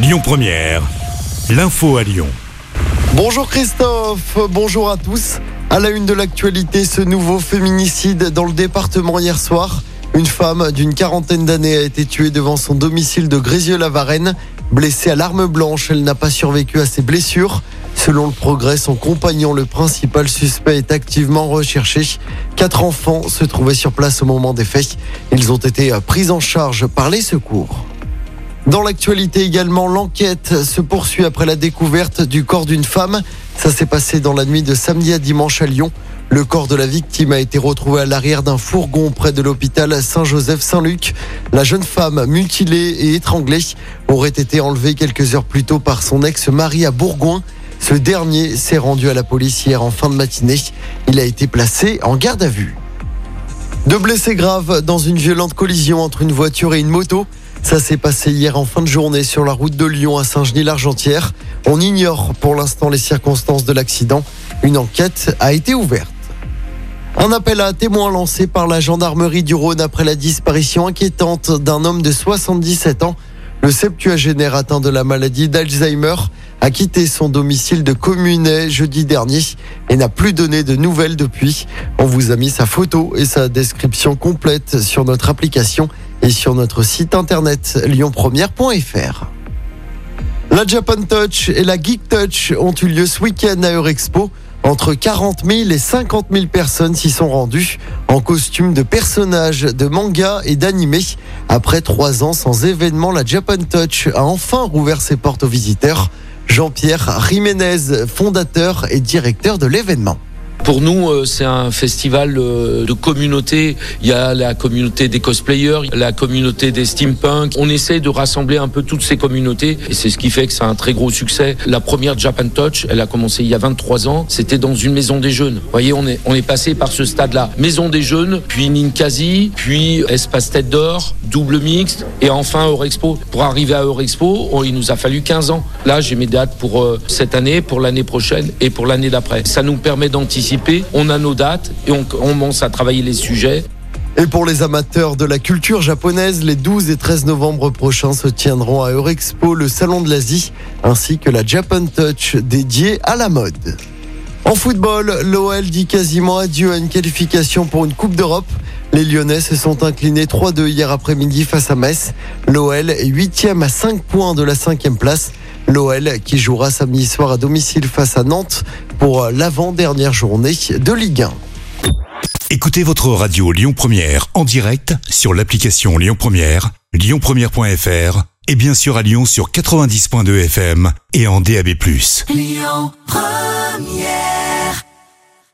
Lyon Première, l'info à Lyon. Bonjour Christophe, bonjour à tous. À la une de l'actualité, ce nouveau féminicide dans le département hier soir. Une femme d'une quarantaine d'années a été tuée devant son domicile de Grézieux-la-Varenne. Blessée à l'arme blanche, elle n'a pas survécu à ses blessures. Selon le progrès, son compagnon, le principal suspect, est activement recherché. Quatre enfants se trouvaient sur place au moment des faits. Ils ont été pris en charge par les secours. Dans l'actualité également, l'enquête se poursuit après la découverte du corps d'une femme. Ça s'est passé dans la nuit de samedi à dimanche à Lyon. Le corps de la victime a été retrouvé à l'arrière d'un fourgon près de l'hôpital Saint-Joseph-Saint-Luc. La jeune femme, mutilée et étranglée, aurait été enlevée quelques heures plus tôt par son ex-mari à Bourgoin. Ce dernier s'est rendu à la police hier en fin de matinée. Il a été placé en garde à vue. Deux blessés graves dans une violente collision entre une voiture et une moto. Ça s'est passé hier en fin de journée sur la route de Lyon à Saint-Genis-l'Argentière. On ignore pour l'instant les circonstances de l'accident. Une enquête a été ouverte. Un appel à témoins lancé par la gendarmerie du Rhône après la disparition inquiétante d'un homme de 77 ans. Le septuagénaire atteint de la maladie d'Alzheimer a quitté son domicile de Communet jeudi dernier et n'a plus donné de nouvelles depuis. On vous a mis sa photo et sa description complète sur notre application et sur notre site internet lyonpremière.fr. La Japan Touch et la Geek Touch ont eu lieu ce week-end à Eurexpo. Entre 40 000 et 50 000 personnes s'y sont rendues en costume de personnages de manga et d'animé. Après trois ans sans événement, la Japan Touch a enfin rouvert ses portes aux visiteurs. Jean-Pierre Jiménez, fondateur et directeur de l'événement. Pour nous, euh, c'est un festival euh, de communauté. Il y a la communauté des cosplayers, la communauté des steampunk. On essaie de rassembler un peu toutes ces communautés et c'est ce qui fait que c'est un très gros succès. La première Japan Touch, elle a commencé il y a 23 ans. C'était dans une maison des jeunes. Vous voyez, on est, on est passé par ce stade-là. Maison des jeunes, puis Ninkasi, puis Espace Tête d'Or, double mixte et enfin Eurexpo. Pour arriver à Eurexpo, oh, il nous a fallu 15 ans. Là, j'ai mes dates pour euh, cette année, pour l'année prochaine et pour l'année d'après. Ça nous permet d'anticiper on a nos dates et on, commence à travailler les sujets. Et pour les amateurs de la culture japonaise, les 12 et 13 novembre prochains se tiendront à Eurexpo le Salon de l'Asie ainsi que la Japan Touch dédiée à la mode. En football, l'OL dit quasiment adieu à une qualification pour une Coupe d'Europe. Les Lyonnais se sont inclinés 3-2 hier après-midi face à Metz. L'OL est 8 à 5 points de la 5 place. L'OL qui jouera samedi soir à domicile face à Nantes pour l'avant-dernière journée de Ligue 1. Écoutez votre radio Lyon Première en direct sur l'application Lyon Première, lyonpremière.fr et bien sûr à Lyon sur 90.2 FM et en DAB+. Lyon Première